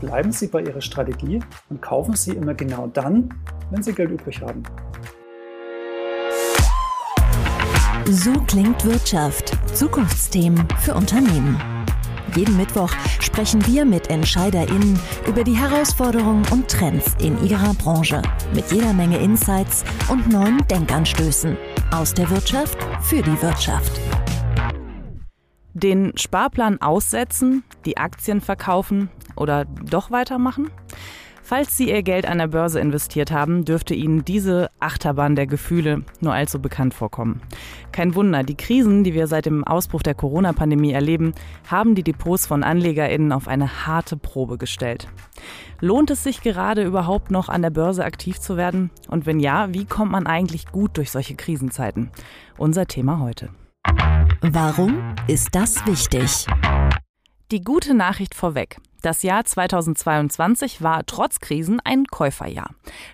bleiben Sie bei Ihrer Strategie und kaufen Sie immer genau dann, wenn Sie Geld übrig haben. So klingt Wirtschaft. Zukunftsthemen für Unternehmen. Jeden Mittwoch sprechen wir mit EntscheiderInnen über die Herausforderungen und Trends in ihrer Branche. Mit jeder Menge Insights und neuen Denkanstößen. Aus der Wirtschaft für die Wirtschaft. Den Sparplan aussetzen, die Aktien verkaufen oder doch weitermachen? Falls Sie Ihr Geld an der Börse investiert haben, dürfte Ihnen diese Achterbahn der Gefühle nur allzu bekannt vorkommen. Kein Wunder, die Krisen, die wir seit dem Ausbruch der Corona-Pandemie erleben, haben die Depots von AnlegerInnen auf eine harte Probe gestellt. Lohnt es sich gerade überhaupt noch an der Börse aktiv zu werden? Und wenn ja, wie kommt man eigentlich gut durch solche Krisenzeiten? Unser Thema heute. Warum ist das wichtig? Die gute Nachricht vorweg. Das Jahr 2022 war trotz Krisen ein Käuferjahr.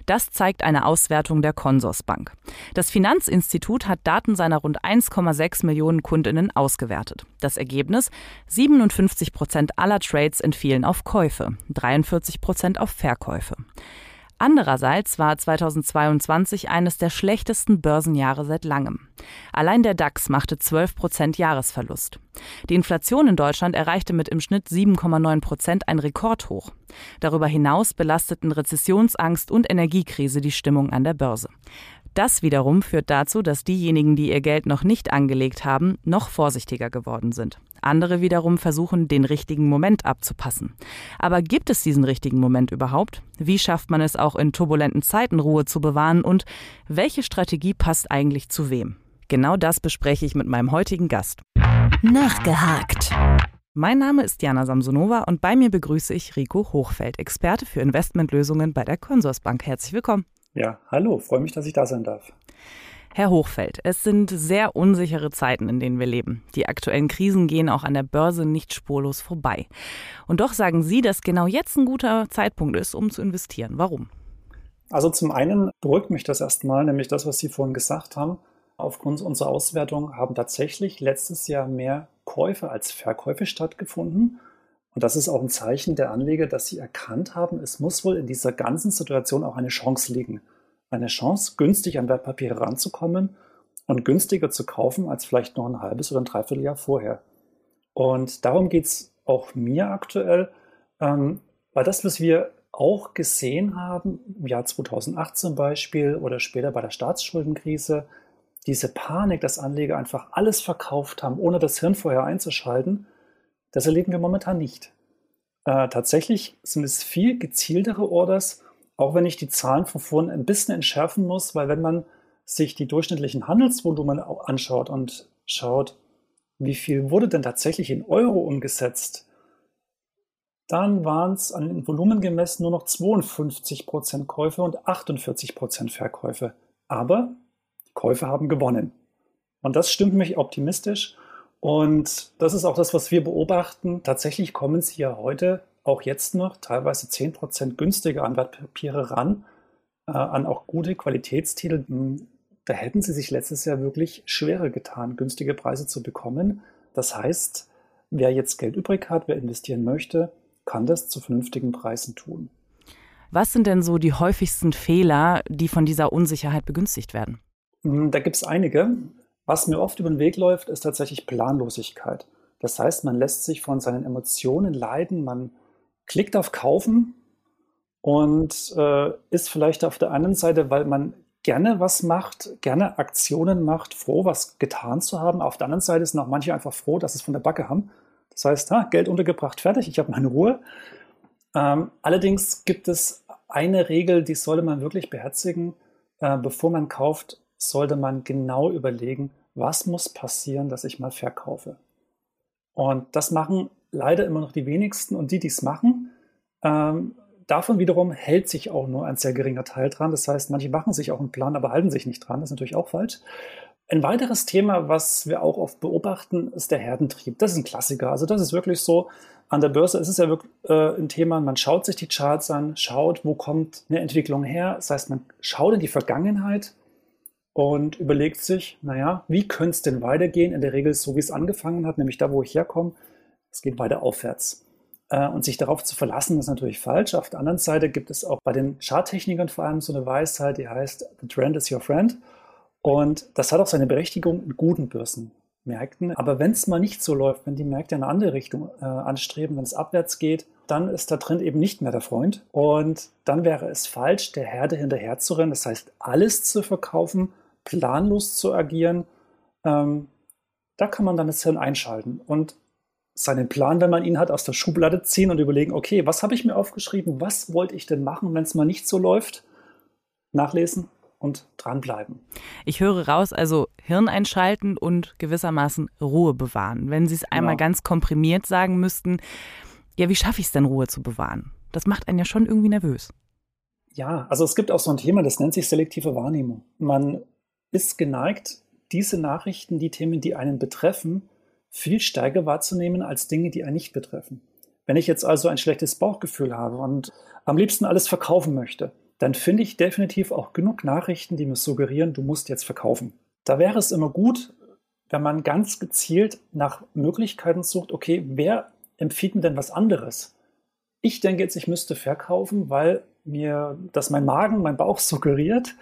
Das zeigt eine Auswertung der Consorsbank. Das Finanzinstitut hat Daten seiner rund 1,6 Millionen Kundinnen ausgewertet. Das Ergebnis? 57 Prozent aller Trades entfielen auf Käufe, 43 Prozent auf Verkäufe. Andererseits war 2022 eines der schlechtesten Börsenjahre seit langem. Allein der DAX machte 12 Prozent Jahresverlust. Die Inflation in Deutschland erreichte mit im Schnitt 7,9 Prozent ein Rekordhoch. Darüber hinaus belasteten Rezessionsangst und Energiekrise die Stimmung an der Börse. Das wiederum führt dazu, dass diejenigen, die ihr Geld noch nicht angelegt haben, noch vorsichtiger geworden sind. Andere wiederum versuchen, den richtigen Moment abzupassen. Aber gibt es diesen richtigen Moment überhaupt? Wie schafft man es auch in turbulenten Zeiten Ruhe zu bewahren? Und welche Strategie passt eigentlich zu wem? Genau das bespreche ich mit meinem heutigen Gast. Nachgehakt. Mein Name ist Jana Samsonova und bei mir begrüße ich Rico Hochfeld, Experte für Investmentlösungen bei der Consorsbank. Herzlich willkommen. Ja, hallo, freue mich, dass ich da sein darf. Herr Hochfeld, es sind sehr unsichere Zeiten, in denen wir leben. Die aktuellen Krisen gehen auch an der Börse nicht spurlos vorbei. Und doch sagen Sie, dass genau jetzt ein guter Zeitpunkt ist, um zu investieren. Warum? Also zum einen beruhigt mich das erstmal, nämlich das, was Sie vorhin gesagt haben. Aufgrund unserer Auswertung haben tatsächlich letztes Jahr mehr Käufe als Verkäufe stattgefunden. Und das ist auch ein Zeichen der Anleger, dass sie erkannt haben, es muss wohl in dieser ganzen Situation auch eine Chance liegen. Eine Chance, günstig an Wertpapiere ranzukommen und günstiger zu kaufen als vielleicht noch ein halbes oder ein Dreivierteljahr vorher. Und darum geht es auch mir aktuell, ähm, weil das, was wir auch gesehen haben, im Jahr 2008 zum Beispiel oder später bei der Staatsschuldenkrise, diese Panik, dass Anleger einfach alles verkauft haben, ohne das Hirn vorher einzuschalten, das erleben wir momentan nicht. Äh, tatsächlich sind es viel gezieltere Orders, auch wenn ich die Zahlen von vorhin ein bisschen entschärfen muss, weil wenn man sich die durchschnittlichen Handelsvolumen anschaut und schaut, wie viel wurde denn tatsächlich in Euro umgesetzt, dann waren es an den Volumen gemessen nur noch 52% Käufe und 48% Verkäufe. Aber die Käufe haben gewonnen. Und das stimmt mich optimistisch. Und das ist auch das, was wir beobachten. Tatsächlich kommen sie ja heute, auch jetzt noch, teilweise 10% günstiger an Wertpapiere ran, äh, an auch gute Qualitätstitel. Hm, da hätten sie sich letztes Jahr wirklich schwerer getan, günstige Preise zu bekommen. Das heißt, wer jetzt Geld übrig hat, wer investieren möchte, kann das zu vernünftigen Preisen tun. Was sind denn so die häufigsten Fehler, die von dieser Unsicherheit begünstigt werden? Hm, da gibt es einige. Was mir oft über den Weg läuft, ist tatsächlich Planlosigkeit. Das heißt, man lässt sich von seinen Emotionen leiden, man klickt auf Kaufen und äh, ist vielleicht auf der anderen Seite, weil man gerne was macht, gerne Aktionen macht, froh, was getan zu haben. Auf der anderen Seite sind auch manche einfach froh, dass sie es von der Backe haben. Das heißt, ha, Geld untergebracht, fertig, ich habe meine Ruhe. Ähm, allerdings gibt es eine Regel, die sollte man wirklich beherzigen, äh, bevor man kauft, sollte man genau überlegen, was muss passieren, dass ich mal verkaufe. Und das machen leider immer noch die wenigsten und die, die es machen, ähm, davon wiederum hält sich auch nur ein sehr geringer Teil dran. Das heißt, manche machen sich auch einen Plan, aber halten sich nicht dran. Das ist natürlich auch falsch. Ein weiteres Thema, was wir auch oft beobachten, ist der Herdentrieb. Das ist ein Klassiker. Also das ist wirklich so. An der Börse ist es ja wirklich äh, ein Thema, man schaut sich die Charts an, schaut, wo kommt eine Entwicklung her. Das heißt, man schaut in die Vergangenheit und überlegt sich, naja, wie könnte es denn weitergehen? In der Regel so, wie es angefangen hat, nämlich da, wo ich herkomme. Es geht weiter aufwärts. Äh, und sich darauf zu verlassen, ist natürlich falsch. Auf der anderen Seite gibt es auch bei den Charttechnikern vor allem so eine Weisheit, die heißt, the trend is your friend. Und das hat auch seine Berechtigung in guten Börsenmärkten. Aber wenn es mal nicht so läuft, wenn die Märkte in eine andere Richtung äh, anstreben, wenn es abwärts geht, dann ist der Trend eben nicht mehr der Freund. Und dann wäre es falsch, der Herde hinterher zu rennen. Das heißt, alles zu verkaufen, planlos zu agieren. Ähm, da kann man dann das Hirn einschalten und seinen Plan, wenn man ihn hat, aus der Schublade ziehen und überlegen, okay, was habe ich mir aufgeschrieben? Was wollte ich denn machen, wenn es mal nicht so läuft? Nachlesen und dranbleiben. Ich höre raus, also Hirn einschalten und gewissermaßen Ruhe bewahren. Wenn Sie es einmal genau. ganz komprimiert sagen müssten, ja, wie schaffe ich es denn, Ruhe zu bewahren? Das macht einen ja schon irgendwie nervös. Ja, also es gibt auch so ein Thema, das nennt sich selektive Wahrnehmung. Man ist geneigt, diese Nachrichten, die Themen, die einen betreffen, viel stärker wahrzunehmen als Dinge, die einen nicht betreffen. Wenn ich jetzt also ein schlechtes Bauchgefühl habe und am liebsten alles verkaufen möchte, dann finde ich definitiv auch genug Nachrichten, die mir suggerieren, du musst jetzt verkaufen. Da wäre es immer gut, wenn man ganz gezielt nach Möglichkeiten sucht, okay, wer empfiehlt mir denn was anderes? Ich denke jetzt, ich müsste verkaufen, weil mir das mein Magen, mein Bauch suggeriert.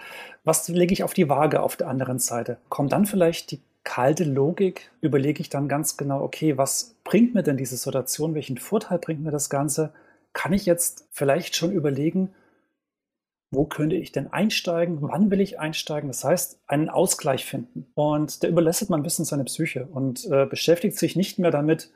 Was lege ich auf die Waage auf der anderen Seite? Kommt dann vielleicht die kalte Logik überlege ich dann ganz genau, okay, was bringt mir denn diese Situation? Welchen Vorteil bringt mir das Ganze? Kann ich jetzt vielleicht schon überlegen, wo könnte ich denn einsteigen? Wann will ich einsteigen? Das heißt, einen Ausgleich finden. Und da überlässt man ein bisschen seine Psyche und äh, beschäftigt sich nicht mehr damit,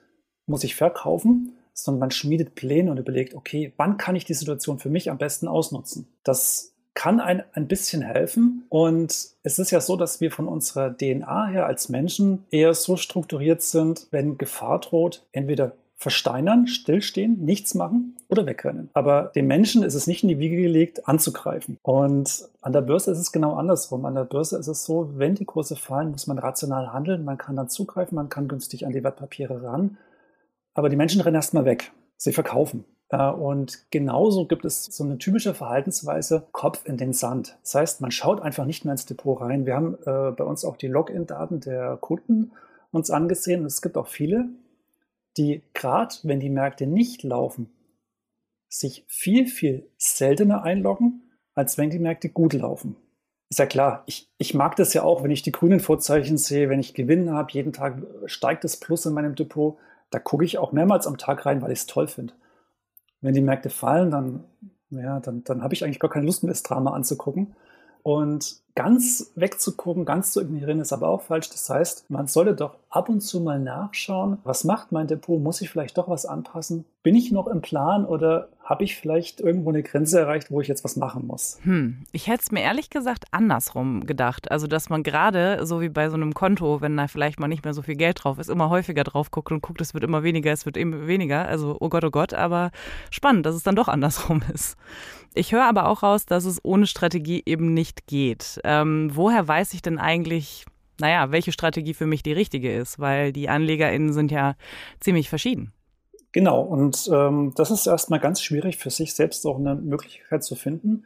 muss ich verkaufen, sondern man schmiedet Pläne und überlegt, okay, wann kann ich die Situation für mich am besten ausnutzen? Das kann ein, ein bisschen helfen. Und es ist ja so, dass wir von unserer DNA her als Menschen eher so strukturiert sind, wenn Gefahr droht, entweder versteinern, stillstehen, nichts machen oder wegrennen. Aber dem Menschen ist es nicht in die Wiege gelegt, anzugreifen. Und an der Börse ist es genau andersrum. An der Börse ist es so, wenn die Kurse fallen, muss man rational handeln. Man kann dann zugreifen, man kann günstig an die Wertpapiere ran. Aber die Menschen rennen erstmal weg. Sie verkaufen. Äh, und genauso gibt es so eine typische Verhaltensweise, Kopf in den Sand. Das heißt, man schaut einfach nicht mehr ins Depot rein. Wir haben äh, bei uns auch die Login-Daten der Kunden uns angesehen. Und es gibt auch viele, die gerade, wenn die Märkte nicht laufen, sich viel, viel seltener einloggen, als wenn die Märkte gut laufen. Ist ja klar, ich, ich mag das ja auch, wenn ich die grünen Vorzeichen sehe, wenn ich Gewinn habe, jeden Tag steigt das Plus in meinem Depot. Da gucke ich auch mehrmals am Tag rein, weil ich es toll finde wenn die Märkte fallen, dann, ja, dann, dann habe ich eigentlich gar keine Lust mehr, das Drama anzugucken. Und ganz wegzugucken, ganz zu ignorieren, ist aber auch falsch. Das heißt, man sollte doch ab und zu mal nachschauen, was macht mein Depot? Muss ich vielleicht doch was anpassen? Bin ich noch im Plan oder habe ich vielleicht irgendwo eine Grenze erreicht, wo ich jetzt was machen muss? Hm. Ich hätte es mir ehrlich gesagt andersrum gedacht. Also, dass man gerade, so wie bei so einem Konto, wenn da vielleicht mal nicht mehr so viel Geld drauf ist, immer häufiger drauf guckt und guckt, es wird immer weniger, es wird immer weniger. Also, oh Gott, oh Gott, aber spannend, dass es dann doch andersrum ist. Ich höre aber auch raus, dass es ohne Strategie eben nicht geht. Ähm, woher weiß ich denn eigentlich, naja, welche Strategie für mich die richtige ist? Weil die AnlegerInnen sind ja ziemlich verschieden. Genau, und ähm, das ist erstmal ganz schwierig für sich selbst auch eine Möglichkeit zu finden.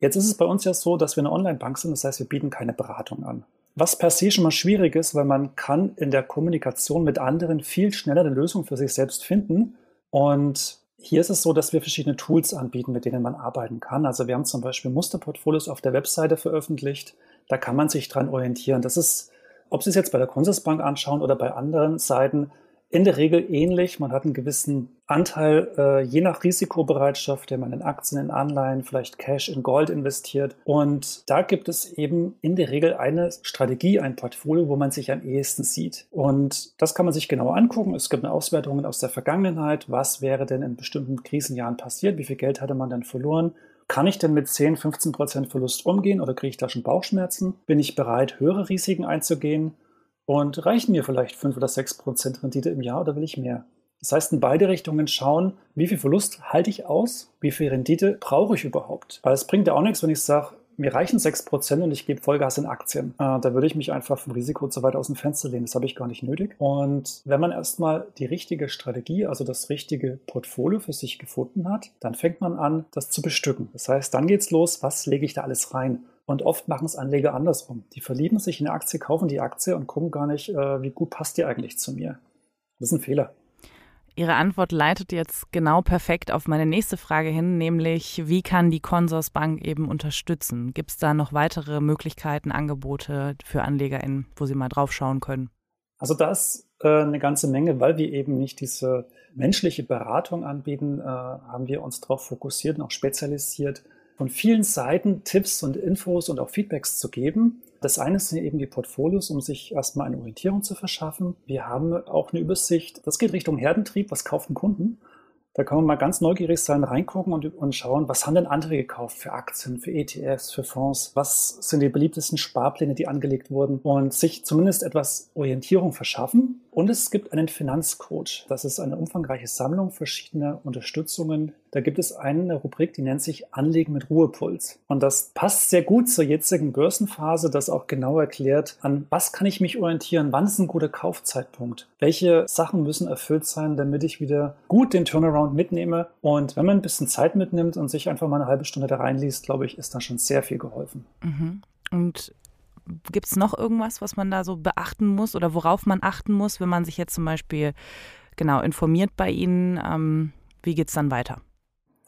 Jetzt ist es bei uns ja so, dass wir eine Online-Bank sind, das heißt, wir bieten keine Beratung an. Was per se schon mal schwierig ist, weil man kann in der Kommunikation mit anderen viel schneller eine Lösung für sich selbst finden. Und hier ist es so, dass wir verschiedene Tools anbieten, mit denen man arbeiten kann. Also wir haben zum Beispiel Musterportfolios auf der Webseite veröffentlicht. Da kann man sich dran orientieren. Das ist, ob Sie es jetzt bei der Consorsbank anschauen oder bei anderen Seiten, in der Regel ähnlich. Man hat einen gewissen Anteil, äh, je nach Risikobereitschaft, der man in Aktien, in Anleihen, vielleicht Cash, in Gold investiert. Und da gibt es eben in der Regel eine Strategie, ein Portfolio, wo man sich am ehesten sieht. Und das kann man sich genau angucken. Es gibt eine Auswertung aus der Vergangenheit. Was wäre denn in bestimmten Krisenjahren passiert? Wie viel Geld hatte man dann verloren? Kann ich denn mit 10, 15 Prozent Verlust umgehen oder kriege ich da schon Bauchschmerzen? Bin ich bereit, höhere Risiken einzugehen? Und reichen mir vielleicht 5 oder 6 Prozent Rendite im Jahr oder will ich mehr? Das heißt, in beide Richtungen schauen, wie viel Verlust halte ich aus, wie viel Rendite brauche ich überhaupt. Weil es bringt ja auch nichts, wenn ich sage, mir reichen 6% und ich gebe Vollgas in Aktien. Äh, da würde ich mich einfach vom Risiko zu weit aus dem Fenster lehnen. Das habe ich gar nicht nötig. Und wenn man erstmal die richtige Strategie, also das richtige Portfolio für sich gefunden hat, dann fängt man an, das zu bestücken. Das heißt, dann geht's los, was lege ich da alles rein? Und oft machen es Anleger andersrum. Die verlieben sich in eine Aktie, kaufen die Aktie und gucken gar nicht, äh, wie gut passt die eigentlich zu mir. Das ist ein Fehler. Ihre Antwort leitet jetzt genau perfekt auf meine nächste Frage hin, nämlich wie kann die Consorsbank eben unterstützen? Gibt es da noch weitere Möglichkeiten, Angebote für AnlegerInnen, wo sie mal draufschauen können? Also da ist äh, eine ganze Menge, weil wir eben nicht diese menschliche Beratung anbieten, äh, haben wir uns darauf fokussiert und auch spezialisiert, von vielen Seiten Tipps und Infos und auch Feedbacks zu geben. Das eine sind eben die Portfolios, um sich erstmal eine Orientierung zu verschaffen. Wir haben auch eine Übersicht, das geht Richtung Herdentrieb, was kaufen Kunden. Da kann man mal ganz neugierig sein, reingucken und, und schauen, was haben denn andere gekauft für Aktien, für ETFs, für Fonds, was sind die beliebtesten Sparpläne, die angelegt wurden und sich zumindest etwas Orientierung verschaffen. Und es gibt einen Finanzcoach. Das ist eine umfangreiche Sammlung verschiedener Unterstützungen. Da gibt es eine Rubrik, die nennt sich Anlegen mit Ruhepuls. Und das passt sehr gut zur jetzigen Börsenphase, das auch genau erklärt, an was kann ich mich orientieren, wann ist ein guter Kaufzeitpunkt, welche Sachen müssen erfüllt sein, damit ich wieder gut den Turnaround mitnehme. Und wenn man ein bisschen Zeit mitnimmt und sich einfach mal eine halbe Stunde da reinliest, glaube ich, ist da schon sehr viel geholfen. Mhm. Und Gibt es noch irgendwas, was man da so beachten muss oder worauf man achten muss, wenn man sich jetzt zum Beispiel genau informiert bei Ihnen? Ähm, wie geht es dann weiter?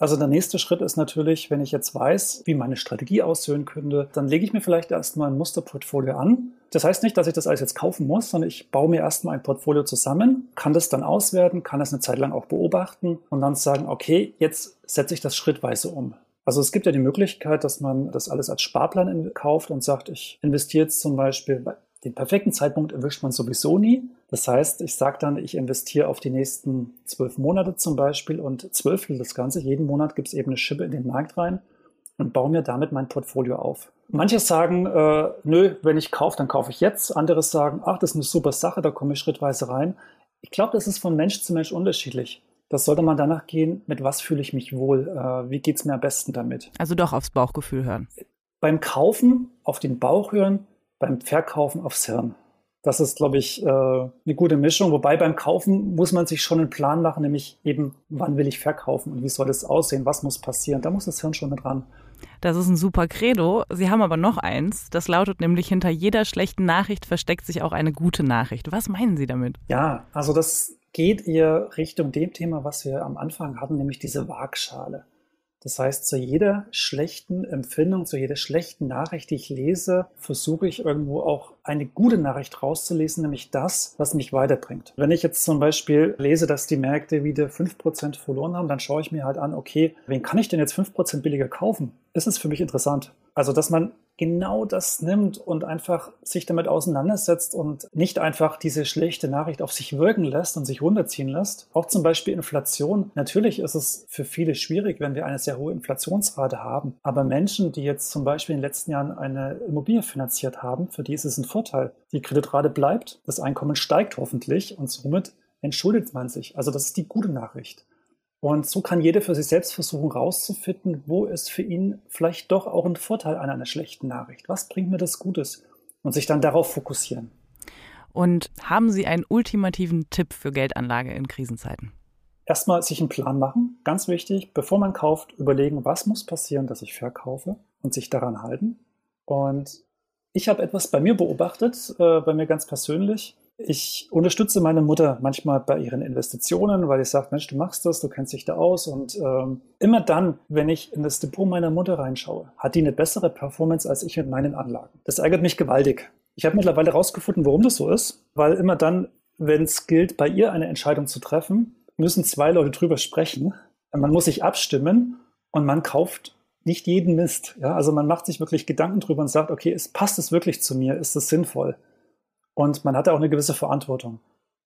Also der nächste Schritt ist natürlich, wenn ich jetzt weiß, wie meine Strategie aussehen könnte, dann lege ich mir vielleicht erstmal ein Musterportfolio an. Das heißt nicht, dass ich das alles jetzt kaufen muss, sondern ich baue mir erstmal ein Portfolio zusammen, kann das dann auswerten, kann das eine Zeit lang auch beobachten und dann sagen, okay, jetzt setze ich das schrittweise um. Also es gibt ja die Möglichkeit, dass man das alles als Sparplan kauft und sagt, ich investiere jetzt zum Beispiel, den perfekten Zeitpunkt erwischt man sowieso nie. Das heißt, ich sage dann, ich investiere auf die nächsten zwölf Monate zum Beispiel und zwölftel das Ganze. Jeden Monat gibt es eben eine Schippe in den Markt rein und baue mir damit mein Portfolio auf. Manche sagen, äh, nö, wenn ich kaufe, dann kaufe ich jetzt. Andere sagen, ach, das ist eine super Sache, da komme ich schrittweise rein. Ich glaube, das ist von Mensch zu Mensch unterschiedlich. Das sollte man danach gehen, mit was fühle ich mich wohl, äh, wie geht es mir am besten damit. Also doch aufs Bauchgefühl hören. Beim Kaufen auf den Bauch hören, beim Verkaufen aufs Hirn. Das ist, glaube ich, äh, eine gute Mischung. Wobei beim Kaufen muss man sich schon einen Plan machen, nämlich eben, wann will ich verkaufen und wie soll es aussehen, was muss passieren. Da muss das Hirn schon mit ran. Das ist ein super Credo. Sie haben aber noch eins. Das lautet nämlich, hinter jeder schlechten Nachricht versteckt sich auch eine gute Nachricht. Was meinen Sie damit? Ja, also das geht ihr Richtung dem Thema, was wir am Anfang hatten, nämlich diese Waagschale. Das heißt, zu jeder schlechten Empfindung, zu jeder schlechten Nachricht, die ich lese, versuche ich irgendwo auch eine gute Nachricht rauszulesen, nämlich das, was mich weiterbringt. Wenn ich jetzt zum Beispiel lese, dass die Märkte wieder 5% verloren haben, dann schaue ich mir halt an, okay, wen kann ich denn jetzt 5% billiger kaufen? Ist es für mich interessant? Also, dass man genau das nimmt und einfach sich damit auseinandersetzt und nicht einfach diese schlechte Nachricht auf sich wirken lässt und sich runterziehen lässt. Auch zum Beispiel Inflation. Natürlich ist es für viele schwierig, wenn wir eine sehr hohe Inflationsrate haben. Aber Menschen, die jetzt zum Beispiel in den letzten Jahren eine Immobilie finanziert haben, für die ist es ein Vorteil. Die Kreditrate bleibt, das Einkommen steigt hoffentlich und somit entschuldet man sich. Also das ist die gute Nachricht. Und so kann jeder für sich selbst versuchen herauszufinden, wo ist für ihn vielleicht doch auch ein Vorteil an einer schlechten Nachricht. Was bringt mir das Gutes? Und sich dann darauf fokussieren. Und haben Sie einen ultimativen Tipp für Geldanlage in Krisenzeiten? Erstmal sich einen Plan machen, ganz wichtig. Bevor man kauft, überlegen, was muss passieren, dass ich verkaufe und sich daran halten. Und ich habe etwas bei mir beobachtet, äh, bei mir ganz persönlich. Ich unterstütze meine Mutter manchmal bei ihren Investitionen, weil ich sage, Mensch, du machst das, du kennst dich da aus. Und ähm, immer dann, wenn ich in das Depot meiner Mutter reinschaue, hat die eine bessere Performance als ich mit meinen Anlagen. Das ärgert mich gewaltig. Ich habe mittlerweile herausgefunden, warum das so ist, weil immer dann, wenn es gilt, bei ihr eine Entscheidung zu treffen, müssen zwei Leute drüber sprechen. Man muss sich abstimmen und man kauft nicht jeden Mist. Ja? Also man macht sich wirklich Gedanken drüber und sagt, okay, es passt es wirklich zu mir? Ist es sinnvoll? Und man hat auch eine gewisse Verantwortung.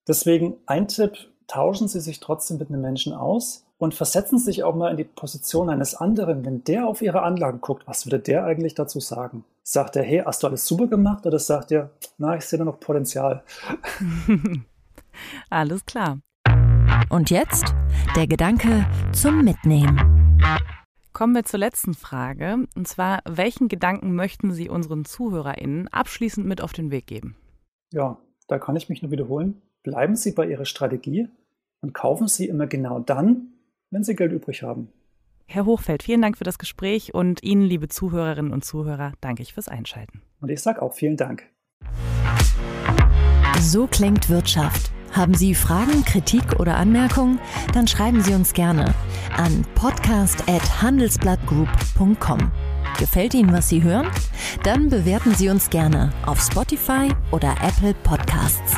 Deswegen ein Tipp, tauschen Sie sich trotzdem mit einem Menschen aus und versetzen Sie sich auch mal in die Position eines anderen. Wenn der auf Ihre Anlagen guckt, was würde der eigentlich dazu sagen? Sagt er, hey, hast du alles super gemacht? Oder sagt er, na, ich sehe da noch Potenzial? alles klar. Und jetzt der Gedanke zum Mitnehmen. Kommen wir zur letzten Frage. Und zwar, welchen Gedanken möchten Sie unseren ZuhörerInnen abschließend mit auf den Weg geben? Ja, da kann ich mich nur wiederholen. Bleiben Sie bei Ihrer Strategie und kaufen Sie immer genau dann, wenn Sie Geld übrig haben. Herr Hochfeld, vielen Dank für das Gespräch und Ihnen, liebe Zuhörerinnen und Zuhörer, danke ich fürs Einschalten. Und ich sage auch vielen Dank. So klingt Wirtschaft Haben Sie Fragen, Kritik oder Anmerkungen? Dann schreiben Sie uns gerne an podcast@handelsblattgroup.com. Gefällt Ihnen, was Sie hören? Dann bewerten Sie uns gerne auf Spotify oder Apple Podcasts.